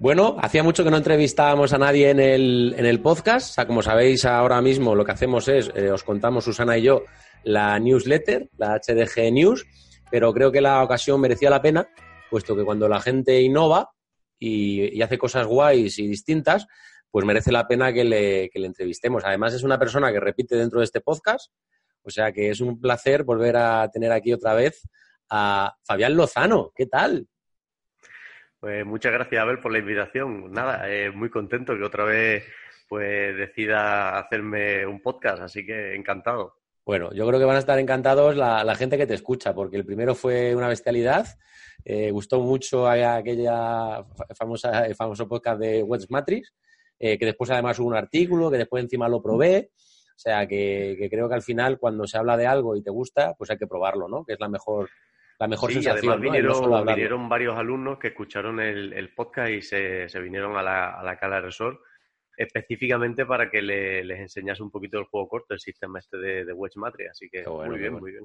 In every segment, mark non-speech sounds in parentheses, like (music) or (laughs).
Bueno, hacía mucho que no entrevistábamos a nadie en el, en el podcast. O sea, como sabéis, ahora mismo lo que hacemos es, eh, os contamos Susana y yo, la newsletter, la HDG News, pero creo que la ocasión merecía la pena, puesto que cuando la gente innova y, hace cosas guays y distintas, pues merece la pena que le, que le entrevistemos. Además, es una persona que repite dentro de este podcast, o sea que es un placer volver a tener aquí otra vez a Fabián Lozano. ¿Qué tal? Pues muchas gracias, Abel, por la invitación. Nada, eh, muy contento que otra vez pues decida hacerme un podcast, así que encantado. Bueno, yo creo que van a estar encantados la, gente que te escucha, porque el primero fue una bestialidad. Eh, gustó mucho aquella famosa, el famoso podcast de West Matrix, eh, que después además hubo un artículo, que después encima lo probé. O sea, que, que, creo que al final, cuando se habla de algo y te gusta, pues hay que probarlo, ¿no? Que es la mejor, la mejor sí, Además vinieron, varios alumnos que escucharon el, podcast y se, vinieron a la, a la Cala Resort específicamente para que les enseñase un poquito el juego corto, el sistema este de, de Wedge Matrix. Así que muy bien, muy bien.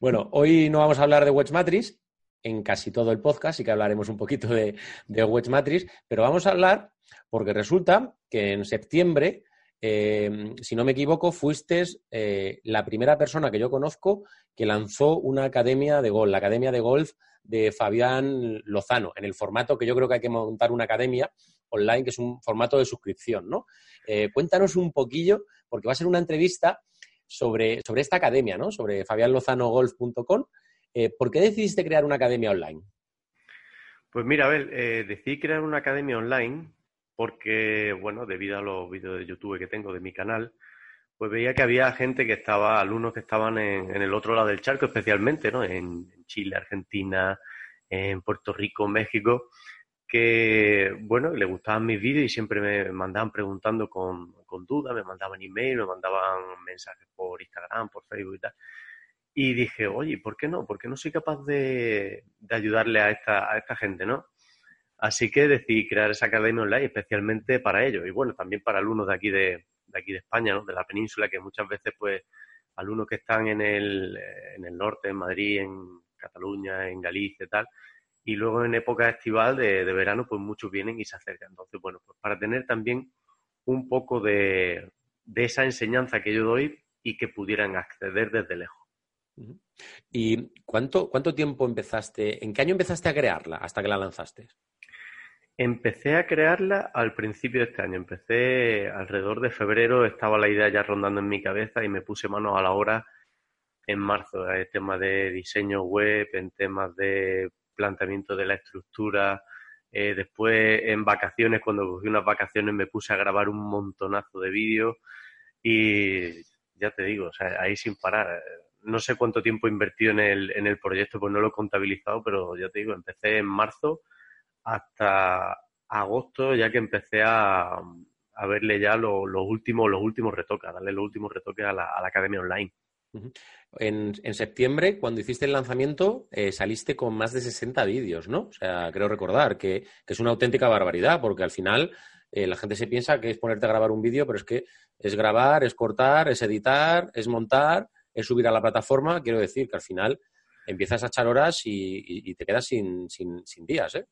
Bueno, hoy no vamos a hablar de Wedge Matrix en casi todo el podcast, sí que hablaremos un poquito de, de Wedge Matrix, pero vamos a hablar porque resulta que en septiembre eh, si no me equivoco, fuiste eh, la primera persona que yo conozco que lanzó una academia de golf, la Academia de Golf de Fabián Lozano, en el formato que yo creo que hay que montar una academia online, que es un formato de suscripción, ¿no? Eh, cuéntanos un poquillo, porque va a ser una entrevista sobre, sobre esta academia, ¿no? Sobre fabianlozanogolf.com. ¿Por qué decidiste crear una academia online? Pues mira, a ver, decidí crear una academia online porque, bueno, debido a los vídeos de YouTube que tengo de mi canal, pues veía que había gente que estaba, alumnos que estaban en, el otro lado del charco, especialmente, ¿no? En, Chile, Argentina, en Puerto Rico, México, que, bueno, le gustaban mis vídeos y siempre me mandaban preguntando con, con dudas, me mandaban email, me mandaban mensajes por Instagram, por Facebook y tal. Y dije, oye, ¿por qué no? ¿Por qué no soy capaz de, de ayudarle a esta, a esta gente, no? Así que decidí crear esa academia online especialmente para ellos y bueno, también para alumnos de aquí de, aquí de España, ¿no? de la península, que muchas veces pues alumnos que están en el, en el norte, en Madrid, en Cataluña, en Galicia y tal, y luego en época estival de, de verano pues muchos vienen y se acercan. Entonces, bueno, pues para tener también un poco de, de esa enseñanza que yo doy y que pudieran acceder desde lejos. ¿Y cuánto, cuánto tiempo empezaste, en qué año empezaste a crearla hasta que la lanzaste? Empecé a crearla al principio de este año. Empecé alrededor de febrero, estaba la idea ya rondando en mi cabeza y me puse manos a la obra en marzo. En temas de diseño web, en temas de planteamiento de la estructura. Eh, después, en vacaciones, cuando cogí unas vacaciones, me puse a grabar un montonazo de vídeos y ya te digo, o sea, ahí sin parar. No sé cuánto tiempo he invertido en el, en el proyecto, pues no lo he contabilizado, pero ya te digo, empecé en marzo hasta agosto, ya que empecé a, a verle ya los últimos, los últimos retoques, a darle los últimos retoques a la, a la academia online. En, en, septiembre, cuando hiciste el lanzamiento, eh, saliste con más de 60 vídeos, ¿no? O sea, creo recordar que, es una auténtica barbaridad, porque al final eh, la gente se piensa que es ponerte a grabar un vídeo, pero es que es grabar, es cortar, es editar, es montar, es subir a la plataforma. Quiero decir que al final empiezas a echar horas y, y, y te quedas sin, sin, sin días, ¿eh?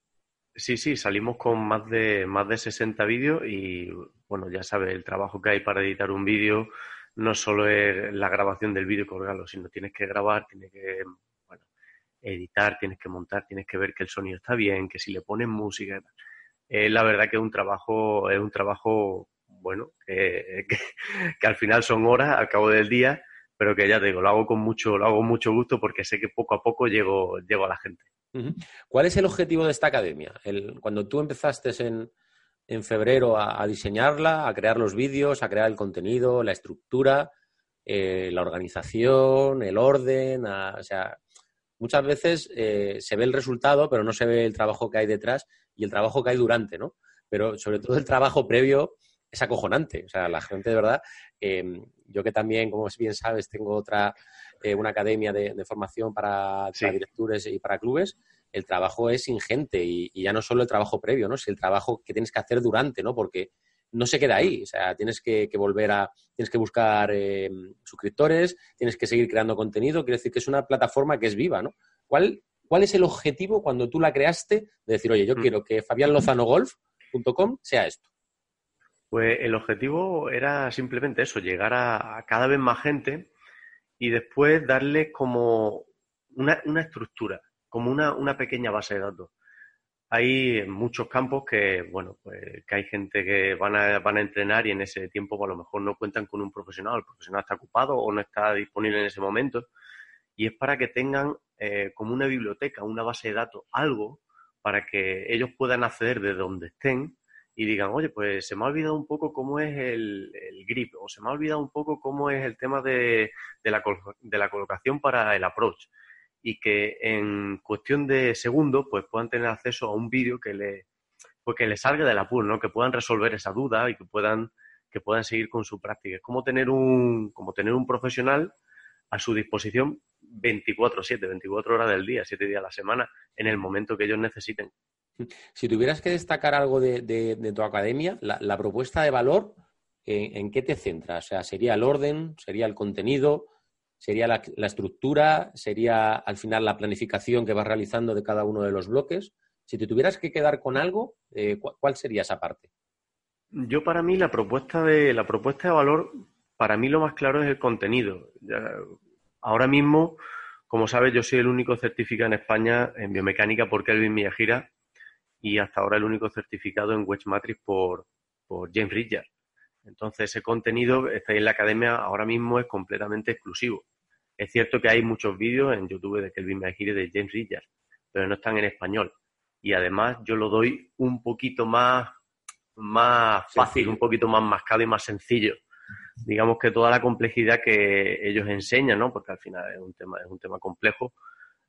Sí, sí, salimos con más de, más de 60 vídeos y, bueno, ya sabes, el trabajo que hay para editar un vídeo no solo es la grabación del vídeo y colgarlo, sino tienes que grabar, tienes que, bueno, editar, tienes que montar, tienes que ver que el sonido está bien, que si le pones música. Eh, la verdad que es un trabajo, es un trabajo, bueno, (laughs) que, que, al final son horas al cabo del día, pero que ya te digo, lo hago con mucho, lo hago con mucho gusto porque sé que poco a poco llego, llego a la gente. ¿Cuál es el objetivo de esta academia? cuando tú empezaste en, en febrero a, diseñarla, a crear los vídeos, a crear el contenido, la estructura, eh, la organización, el orden, o sea, muchas veces eh, se ve el resultado, pero no se ve el trabajo que hay detrás y el trabajo que hay durante, ¿no? Pero sobre todo el trabajo previo es acojonante. O sea, la gente de verdad, em, yo que también, como bien sabes, tengo otra, eh, una academia de, formación para, directores y para clubes, el trabajo es ingente y, ya no solo el trabajo previo, ¿no? sino el trabajo que tienes que hacer durante, ¿no? Porque no se queda ahí, o sea, tienes que, volver a, tienes que buscar em, suscriptores, tienes que seguir creando contenido, quiere decir que es una plataforma que es viva, ¿no? ¿Cuál, ¿Cuál es el objetivo cuando tú la creaste de decir, oye, yo mm. quiero que Fabián Lozano Golf www.eclipsecoach.com sea esto. Pues el objetivo era simplemente eso, llegar a, cada vez más gente y después darle como una, estructura, como una, pequeña base de datos. Hay muchos campos que, bueno, pues que hay gente que van a, van a entrenar y en ese tiempo pues, a lo mejor no cuentan con un profesional, el profesional está ocupado o no está disponible en ese momento. Y es para que tengan eh, como una biblioteca, una base de datos, algo para que ellos puedan acceder de donde estén y digan, oye, pues se me ha olvidado un poco cómo es el, grip o se me ha olvidado un poco cómo es el tema de, la, de la colocación para el approach y que en cuestión de segundos pues puedan tener acceso a un vídeo que le pues que les salga del apuro, ¿no? Que puedan resolver esa duda y que puedan que puedan seguir con su práctica. Es como tener un como tener un profesional a su disposición 24/7, 24 horas del día, 7 días a la semana, en el momento que ellos necesiten. Si tuvieras que destacar algo de, tu academia, la, propuesta de valor, ¿en, qué te centras? O sea, ¿sería el orden? ¿Sería el contenido? ¿Sería la, estructura? ¿Sería al final la planificación que vas realizando de cada uno de los bloques? Si te tuvieras que quedar con algo, eh, ¿cuál sería esa parte? Yo para mí la propuesta de la propuesta de valor, para mí lo más claro es el contenido. ahora mismo, como sabes, yo soy el único certificado en España en biomecánica por Kelvin Miyajira y hasta ahora el único certificado en Wedge Matrix por, por James Ridger. Entonces, ese contenido está en la academia ahora mismo es completamente exclusivo. Es cierto que hay muchos vídeos en YouTube de Kelvin McGee de James Ridger, pero no están en español. Y además yo lo doy un poquito más, más fácil, un poquito más mascado y más sencillo. Digamos que toda la complejidad que ellos enseñan, ¿no? Porque al final es un tema, es un tema complejo,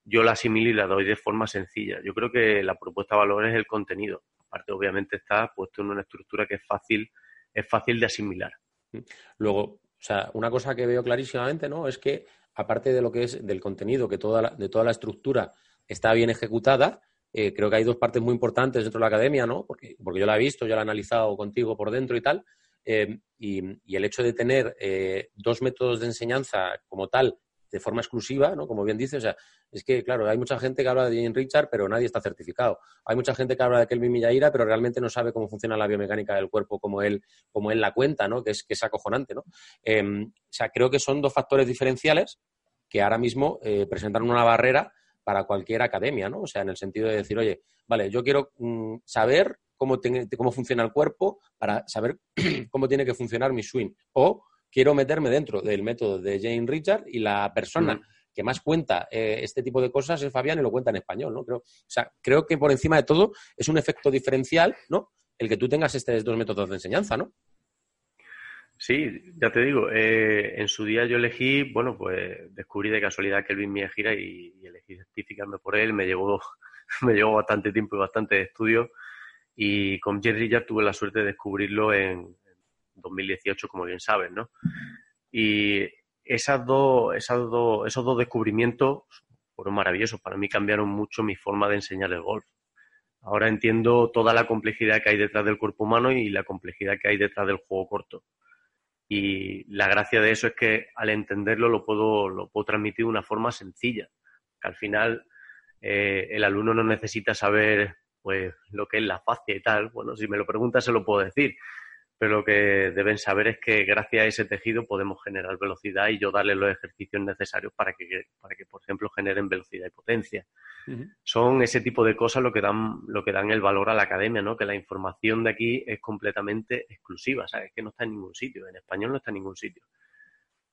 yo la asimilo y la doy de forma sencilla. Yo creo que la propuesta de valor es el contenido. Aparte, obviamente, está puesto en una estructura que es fácil, es fácil de asimilar. Luego, o sea, una cosa que veo clarísimamente, ¿no? Es que, aparte de lo que es del contenido, que toda la, de toda la estructura está bien ejecutada, eh, creo que hay dos partes muy importantes dentro de la academia, ¿no? Porque, porque yo la he visto, yo la he analizado contigo por dentro y tal. Eh, y, el hecho de tener eh, dos métodos de enseñanza como tal de forma exclusiva, ¿no? Como bien dice, o sea, es que, claro, hay mucha gente que habla de Jane Richard, pero nadie está certificado. Hay mucha gente que habla de Kelvin Millaira, pero realmente no sabe cómo funciona la biomecánica del cuerpo como él, como él la cuenta, ¿no? Que es, que es acojonante, ¿no? Em, o sea, creo que son dos factores diferenciales que ahora mismo eh, presentan una barrera para cualquier academia, ¿no? O sea, en el sentido de decir, oye, vale, yo quiero mm, saber cómo, cómo funciona el cuerpo para saber (clears throat) cómo tiene que funcionar mi swing. O quiero meterme dentro del método de Jane Richard y la persona mm. que más cuenta eh, este tipo de cosas es Fabián y lo cuenta en español, ¿no? Creo, o sea, creo que por encima de todo es un efecto diferencial, ¿no? El que tú tengas estos dos métodos de enseñanza, ¿no? Sí, ya te digo, eh, en su día yo elegí, bueno, pues descubrí de casualidad que Mía gira y, elegí certificarme por él, me llevó, (laughs) me llevó bastante tiempo y bastante estudio y con Jane Richard tuve la suerte de descubrirlo en, 2018, como bien sabes, ¿no? Y esas dos, esas dos, esos dos descubrimientos fueron maravillosos. Para mí cambiaron mucho mi forma de enseñar el golf. Ahora entiendo toda la complejidad que hay detrás del cuerpo humano y la complejidad que hay detrás del juego corto. Y la gracia de eso es que al entenderlo lo puedo, lo puedo transmitir de una forma sencilla. Que al final eh, el alumno no necesita saber pues lo que es la fascia y tal. Bueno, si me lo preguntas se lo puedo decir pero lo que deben saber es que gracias a ese tejido podemos generar velocidad y yo darle los ejercicios necesarios para que, para que por ejemplo, generen velocidad y potencia. Son ese tipo de cosas lo que dan lo que dan el valor a la academia, ¿no? Que la información de aquí es completamente exclusiva, ¿sabes? Que no está en ningún sitio, en español no está en ningún sitio.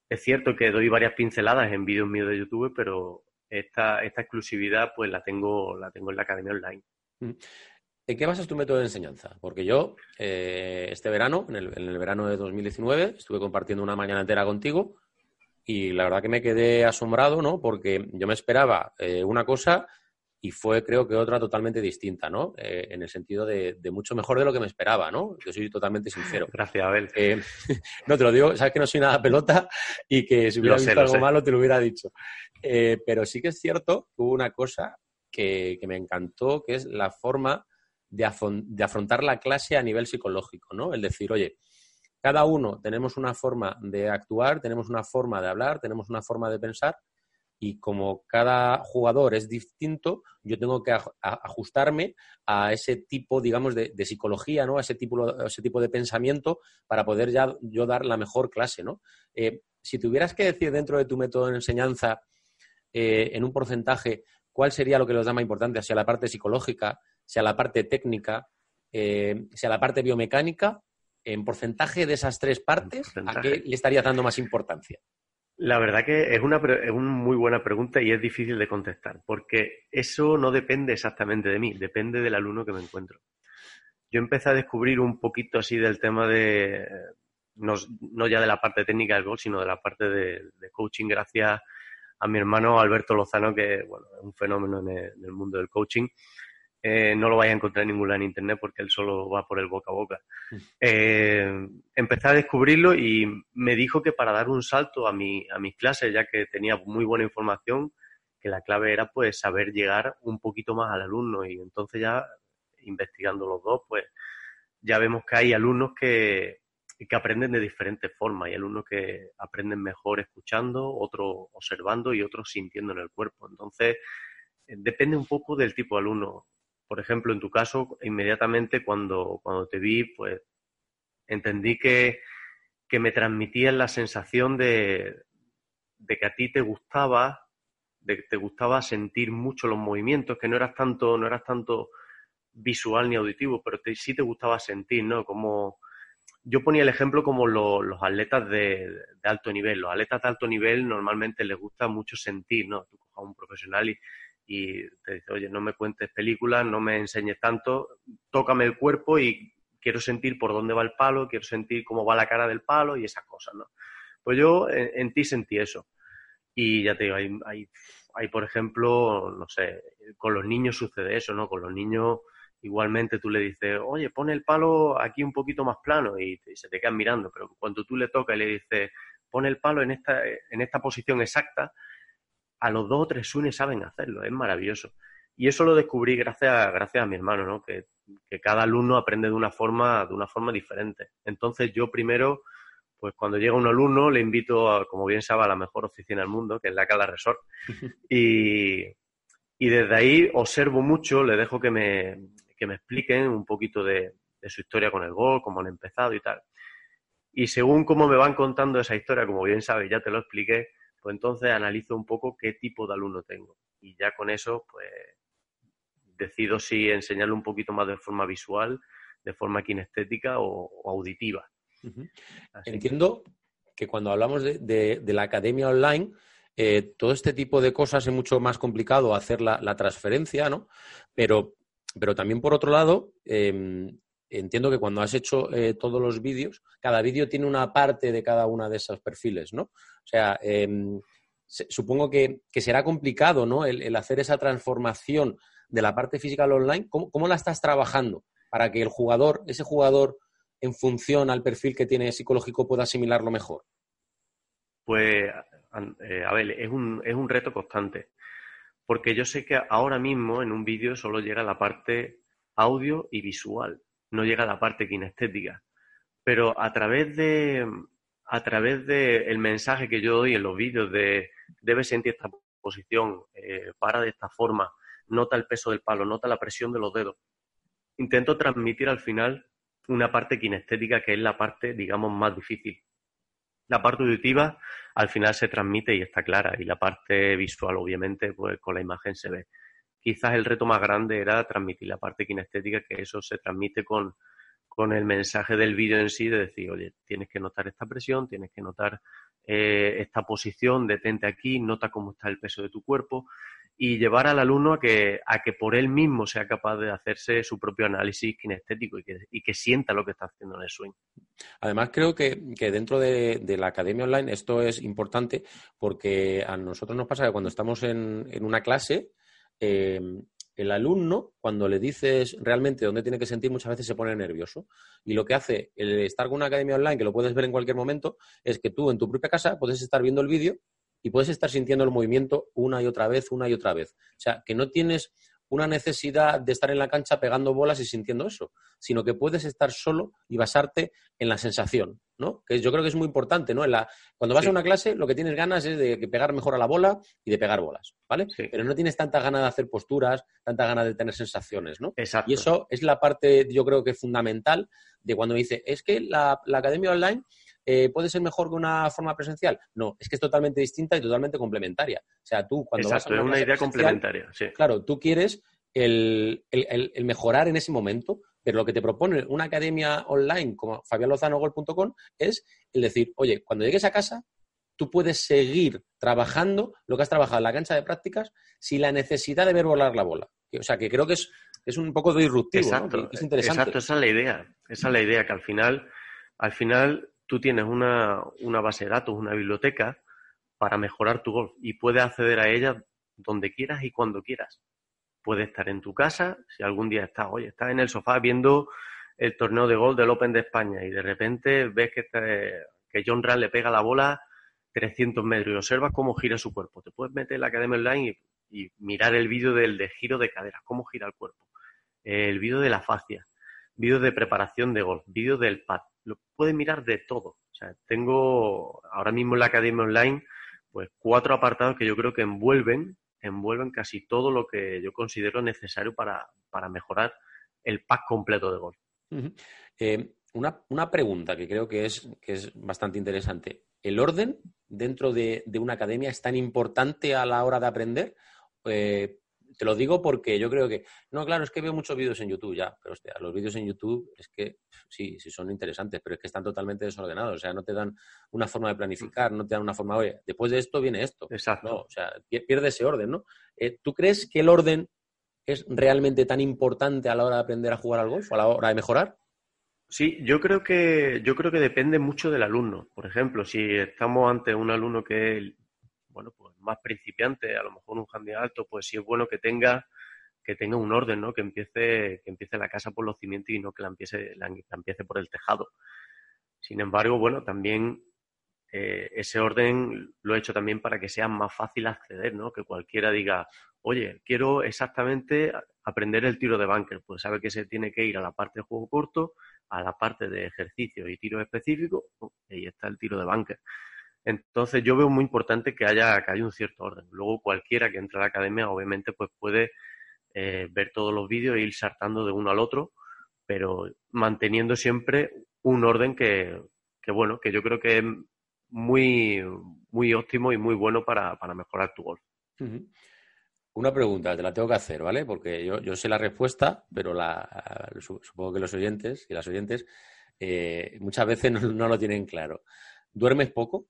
Es cierto que doy varias pinceladas en vídeos míos de YouTube, pero esta, esta exclusividad pues la tengo, la tengo en la academia online. ¿En qué basas tu método de enseñanza? Porque yo, eh, este verano, en el, verano de 2019, estuve compartiendo una mañana entera contigo y la verdad que me quedé asombrado, ¿no? Porque yo me esperaba eh, una cosa y fue, creo que, otra totalmente distinta, ¿no? Eh, en el sentido de, mucho mejor de lo que me esperaba, ¿no? Yo soy totalmente sincero. (laughs) Gracias, Abel. no te lo digo, sabes que no soy nada pelota y que si hubiera visto algo malo te lo hubiera dicho. pero sí que es cierto que hubo una cosa que, que me encantó, que es la forma de, afrontar la clase a nivel psicológico, ¿no? El decir, oye, cada uno tenemos una forma de actuar, tenemos una forma de hablar, tenemos una forma de pensar, y como cada jugador es distinto, yo tengo que ajustarme a ese tipo, digamos, de, psicología, ¿no? A ese tipo, ese tipo de pensamiento para poder ya yo dar la mejor clase, ¿no? Eh, si tuvieras que decir dentro de tu método de enseñanza, eh, en un porcentaje, cuál sería lo que les da más importancia, sea la parte psicológica, sea la parte técnica, eh, sea la parte biomecánica, en porcentaje de esas tres partes, ¿a qué le estaría dando más importancia? La verdad que es una, es una muy buena pregunta y es difícil de contestar, porque eso no depende exactamente de mí, depende del alumno que me encuentro. Yo empecé a descubrir un poquito así del tema de, no, ya de la parte técnica del gol, sino de la parte de, coaching gracias a mi hermano Alberto Lozano, que bueno, es un fenómeno en el mundo del coaching. Eh, no lo vais a encontrar en ningún lado en internet porque él solo va por el boca a boca. Mm. Eh, empecé a descubrirlo y me dijo que para dar un salto a, mi, a mis clases, ya que tenía muy buena información, que la clave era pues saber llegar un poquito más al alumno y entonces ya investigando los dos, pues ya vemos que hay alumnos que, que aprenden de diferentes formas. Hay alumnos que aprenden mejor escuchando, otros observando y otros sintiendo en el cuerpo. Entonces, eh, depende un poco del tipo de alumno por ejemplo, en tu caso, inmediatamente cuando, cuando te vi, pues entendí que, que me transmitías la sensación de, de, que a ti te gustaba, de que te gustaba sentir mucho los movimientos, que no eras tanto, no eras tanto visual ni auditivo, pero sí te gustaba sentir, ¿no? Como yo ponía el ejemplo como los atletas de, alto nivel. Los atletas de alto nivel normalmente les gusta mucho sentir, ¿no? Tú cojas a un profesional y y te dice, oye, no me cuentes películas, no me enseñes tanto, tócame el cuerpo y quiero sentir por dónde va el palo, quiero sentir cómo va la cara del palo y esas cosas, ¿no? Pues yo en, ti sentí eso. Y ya te digo, hay, hay, hay, por ejemplo, no sé, con los niños sucede eso, ¿no? Con los niños igualmente tú le dices, oye, pone el palo aquí un poquito más plano y, se te quedan mirando, pero cuando tú le tocas y le dices, pone el palo en esta, en esta posición exacta, a los dos o tres sunes saben hacerlo, es maravilloso. Y eso lo descubrí gracias a, gracias a mi hermano, ¿no? Que, cada alumno aprende de una forma, de una forma diferente. Entonces yo primero, pues cuando llega un alumno, le invito, a, como bien sabe, a la mejor oficina del mundo, que es la Cala Resort. (laughs) Y, y desde ahí observo mucho, le dejo que me, que me expliquen un poquito de, de su historia con el gol, cómo han empezado y tal. Y según cómo me van contando esa historia, como bien sabes, ya te lo expliqué, pues entonces analizo un poco qué tipo de alumno tengo. Y ya con eso, pues decido si enseñarle un poquito más de forma visual, de forma kinestética o, auditiva. Entiendo que... cuando hablamos de, la academia online, eh, todo este tipo de cosas es mucho más complicado hacer la, transferencia, ¿no? Pero, pero también por otro lado, em, entiendo que cuando has hecho eh, todos los vídeos, cada vídeo tiene una parte de cada una de esos perfiles, ¿no? O sea, em, supongo que, será complicado, ¿no? El, hacer esa transformación de la parte física al online. ¿Cómo, la estás trabajando para que el jugador, ese jugador, en función al perfil que tiene psicológico, pueda asimilarlo mejor? Pues, eh, a ver, es un, es un reto constante. Porque yo sé que ahora mismo en un vídeo solo llega la parte audio y visual no llega a la parte kinestética. Pero a través de a través del mensaje que yo doy en los vídeos de debes sentir esta posición, eh, para de esta forma, nota el peso del palo, nota la presión de los dedos. Intento transmitir al final una parte kinestética que es la parte, digamos, más difícil. La parte auditiva al final se transmite y está clara, y la parte visual, obviamente, pues con la imagen se ve quizás el reto más grande era transmitir la parte kinestética, que eso se transmite con, con el mensaje del vídeo en sí, de decir, oye, tienes que notar esta presión, tienes que notar eh, esta posición, detente aquí, nota cómo está el peso de tu cuerpo y llevar al alumno a que, a que por él mismo sea capaz de hacerse su propio análisis kinestético y que, y que sienta lo que está haciendo en el swing. Además, creo que, dentro de, la academia online esto es importante porque a nosotros nos pasa que cuando estamos en, en una clase, Em, el alumno, cuando le dices realmente dónde tiene que sentir, muchas veces se pone nervioso. Y lo que hace el estar con una academia online, que lo puedes ver en cualquier momento, es que tú en tu propia casa puedes estar viendo el vídeo y puedes estar sintiendo el movimiento una y otra vez, una y otra vez. O sea, que no tienes una necesidad de estar en la cancha pegando bolas y sintiendo eso, sino que puedes estar solo y basarte en la sensación, ¿no? Que yo creo que es muy importante, ¿no? En la, cuando vas a una clase, lo que tienes ganas es de pegar mejor a la bola y de pegar bolas, ¿vale? Pero no tienes tanta ganas de hacer posturas, tanta ganas de tener sensaciones, ¿no? Exacto. Y eso es la parte, yo creo que fundamental de cuando dice, es que la, la academia online eh, ¿puede ser mejor que una forma presencial? No, es que es totalmente distinta y totalmente complementaria. O sea, tú cuando vas a una, una idea complementaria, sí. Claro, tú quieres el, mejorar en ese momento, pero lo que te propone una academia online como fabianlozanogol.com es el decir, oye, cuando llegues a casa, tú puedes seguir trabajando lo que has trabajado en la cancha de prácticas sin la necesidad de ver volar la bola. O sea, que creo que es, es un poco disruptivo, exacto, es interesante. Exacto, esa es la idea. Esa es la idea, que al final, al final tú tienes una, base de datos, una biblioteca para mejorar tu golf y puedes acceder a ella donde quieras y cuando quieras. Puedes estar en tu casa, si algún día estás, oye, estás en el sofá viendo el torneo de golf del Open de España y de repente ves que, que John Ram le pega la bola 300 metros y observas cómo gira su cuerpo. Te puedes meter en la academia online y, y mirar el vídeo del de giro de caderas, cómo gira el cuerpo, el vídeo de la fascia, vídeo de preparación de golf, vídeo del pad, lo puede mirar de todo. O sea, tengo ahora mismo en la academia online pues cuatro apartados que yo creo que envuelven, envuelven casi todo lo que yo considero necesario para, mejorar el pack completo de golf. Eh, una, pregunta que creo que es, que es bastante interesante. ¿El orden dentro de, de, una academia es tan importante a la hora de aprender? Eh, te lo digo porque yo creo que, no, claro, es que veo muchos vídeos en YouTube ya, pero hostia, los vídeos en YouTube es que sí, sí son interesantes, pero es que están totalmente desordenados, o sea, no te dan una forma de planificar, no te dan una forma, oye, después de esto viene esto. Exacto. No, o sea, pierde ese orden, ¿no? Eh, ¿Tú crees que el orden es realmente tan importante a la hora de aprender a jugar al golf, a la hora de mejorar? Sí, yo creo que yo creo que depende mucho del alumno. Por ejemplo, si estamos ante un alumno que bueno, pues más principiante, a lo mejor un handicap alto, pues sí es bueno que tenga que tenga un orden, ¿no? Que empiece, que empiece la casa por los cimientos y no que la empiece, la, empiece por el tejado. Sin embargo, bueno, también eh, ese orden lo he hecho también para que sea más fácil acceder, ¿no? Que cualquiera diga, oye, quiero exactamente aprender el tiro de bunker, pues sabe que se tiene que ir a la parte de juego corto, a la parte de ejercicio y tiro específico, y ahí está el tiro de bunker. Entonces yo veo muy importante que haya, que haya un cierto orden. Luego cualquiera que entre a la academia obviamente pues puede eh, ver todos los vídeos e ir saltando de uno al otro, pero manteniendo siempre un orden que, bueno, que yo creo que es muy, muy óptimo y muy bueno para, mejorar tu golf. Una pregunta, te la tengo que hacer, ¿vale? Porque yo, sé la respuesta, pero la, supongo que los oyentes y las oyentes eh, muchas veces no, lo tienen claro. ¿Duermes poco?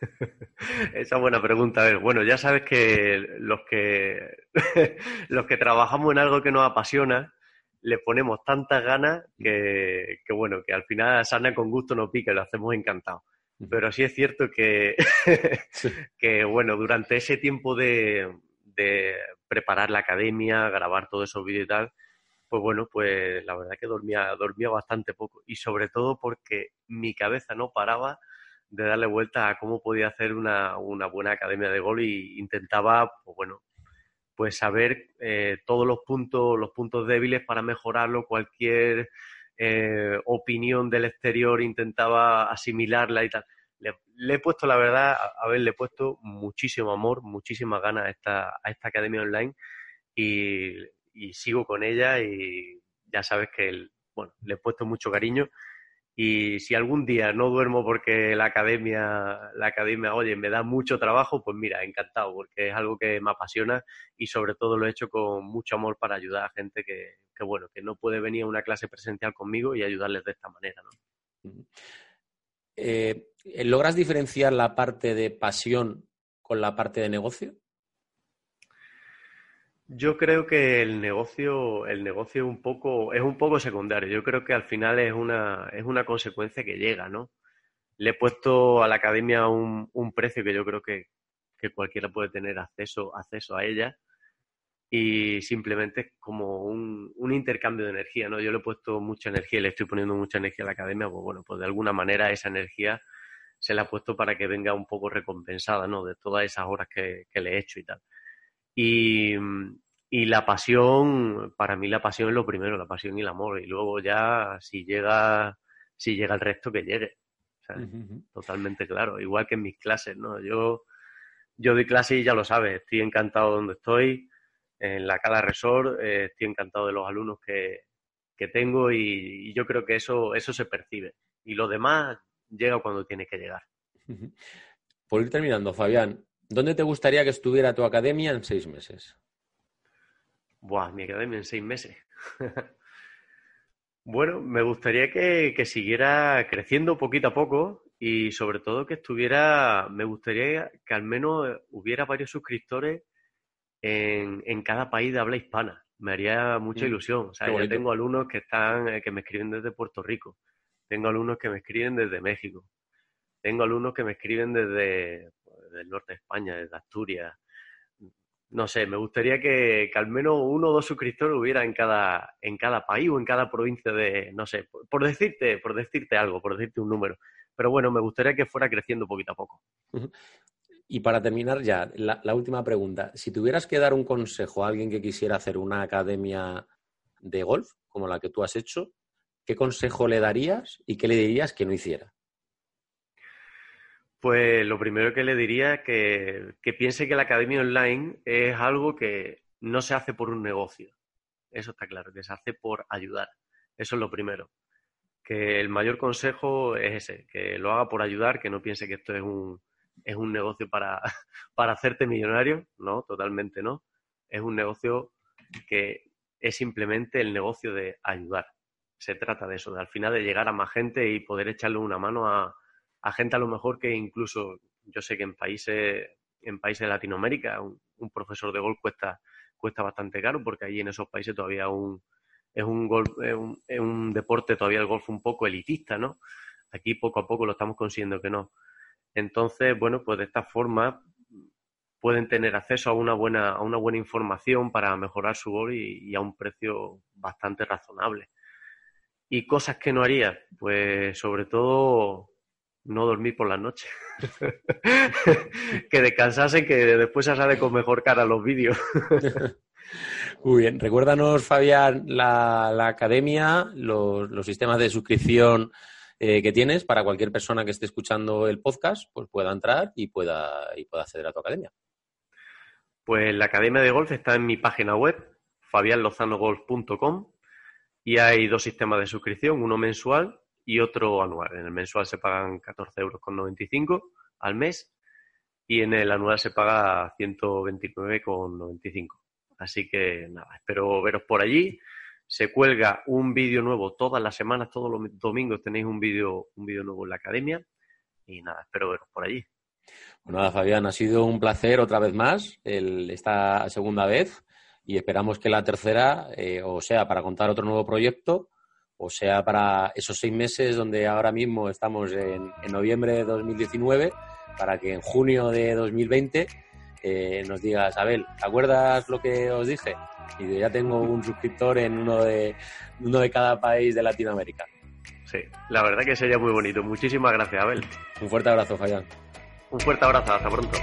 (laughs) Esa buena pregunta. A ver, bueno, ya sabes que los que (laughs) los que trabajamos en algo que nos apasiona, le ponemos tantas ganas que, bueno, que al final sana con gusto no pica lo hacemos encantado. Pero sí es cierto que, (laughs) que bueno, durante ese tiempo de, de preparar la academia, grabar todos esos vídeos y tal, pues bueno, pues la verdad que dormía, dormía bastante poco. Y sobre todo porque mi cabeza no paraba de darle vuelta a cómo podía hacer una, buena academia de gol y intentaba, pues bueno, pues saber eh, todos los puntos, los puntos débiles para mejorarlo, cualquier eh, opinión del exterior intentaba asimilarla y tal. Le, he puesto, la verdad, a, ver, le he puesto muchísimo amor, muchísimas ganas a esta, a esta academia online y, y sigo con ella y ya sabes que, bueno, le he puesto mucho cariño y si algún día no duermo porque la academia, la academia, oye, me da mucho trabajo, pues mira, encantado, porque es algo que me apasiona y sobre todo lo he hecho con mucho amor para ayudar a gente que, bueno, que no puede venir a una clase presencial conmigo y ayudarles de esta manera, ¿no? Eh, ¿Logras diferenciar la parte de pasión con la parte de negocio? Yo creo que el negocio, el negocio un poco, es un poco secundario. Yo creo que al final es una, es una consecuencia que llega, ¿no? Le he puesto a la academia un, un precio que yo creo que, que, cualquiera puede tener acceso, acceso a ella y simplemente es como un, un, intercambio de energía, ¿no? Yo le he puesto mucha energía le estoy poniendo mucha energía a la academia, pues bueno, pues de alguna manera esa energía se la ha puesto para que venga un poco recompensada, ¿no? De todas esas horas que le he hecho y tal. Y, y la pasión, para mí la pasión es lo primero, la pasión y el amor. Y luego ya si llega, si llega el resto, que llegue. Totalmente claro. Igual que en mis clases, ¿no? Yo, yo doy clase y ya lo sabes, estoy encantado donde estoy, en la Cala Resort, eh, estoy encantado de los alumnos que, tengo y, yo creo que eso, eso se percibe. Y lo demás llega cuando tiene que llegar. Por ir terminando, Fabián, ¿dónde te gustaría que estuviera tu academia en seis meses? Buah, mi academia en seis meses. (laughs) bueno, me gustaría que, siguiera creciendo poquito a poco y sobre todo que estuviera, me gustaría que al menos hubiera varios suscriptores en, cada país de habla hispana. Me haría mucha mm, ilusión. O sea, yo tengo alumnos que están, que me escriben desde Puerto Rico. Tengo alumnos que me escriben desde México. Tengo alumnos que me escriben desde, desde el norte de España, desde Asturias, no sé, me gustaría que, al menos uno o dos suscriptores hubiera en cada, en cada país o en cada provincia de, no sé, por, decirte, por decirte algo, por decirte un número. Pero bueno, me gustaría que fuera creciendo poquito a poco. Y para terminar ya, la, última pregunta. Si tuvieras que dar un consejo a alguien que quisiera hacer una academia de golf, como la que tú has hecho, ¿qué consejo le darías y qué le dirías que no hiciera? Pues lo primero que le diría es que, piense que la academia online es algo que no se hace por un negocio. Eso está claro, que se hace por ayudar. Eso es lo primero. Que el mayor consejo es ese, que lo haga por ayudar, que no piense que esto es un, es un negocio para, (laughs) para hacerte millonario. No, totalmente no. Es un negocio que es simplemente el negocio de ayudar. Se trata de eso, de al final de llegar a más gente y poder echarle una mano a, a gente a lo mejor que incluso, yo sé que en países, en países de Latinoamérica un, profesor de golf cuesta, cuesta bastante caro porque allí en esos países todavía un, es, un golf, es, un, deporte todavía el golf un poco elitista, ¿no? Aquí poco a poco lo estamos consiguiendo que no. Entonces, bueno, pues de esta forma pueden tener acceso a una buena, a una buena información para mejorar su golf y, a un precio bastante razonable. ¿Y cosas que no haría? Pues sobre todo no dormir por la noche. (laughs) que descansasen, que después se sale con mejor cara los vídeos. (laughs) Muy bien, recuérdanos, Fabián, la, academia, los, sistemas de suscripción eh, que tienes para cualquier persona que esté escuchando el podcast, pues pueda entrar y pueda, y pueda acceder a tu academia. Pues la academia de golf está en mi página web, fabianlozanogolf.com, y hay dos sistemas de suscripción, uno mensual y otro anual. En el mensual se pagan 14,95 euros al mes y en el anual se paga 129,95. Así que nada, espero veros por allí. Se cuelga un vídeo nuevo todas las semanas, todos los domingos tenéis un vídeo un vídeo nuevo en la academia y nada, espero veros por allí. Bueno, nada, Fabián, ha sido un placer otra vez más esta segunda vez y esperamos que la tercera, eh, o sea, para contar otro nuevo proyecto o sea para esos seis meses donde ahora mismo estamos en, noviembre de 2019, para que en junio de 2020 eh, nos digas, Abel, ¿te acuerdas lo que os dije? Y ya tengo un suscriptor en uno de, uno de cada país de Latinoamérica. Sí, la verdad que sería muy bonito. Muchísimas gracias, Abel. Un fuerte abrazo, Fayán. Un fuerte abrazo, hasta pronto.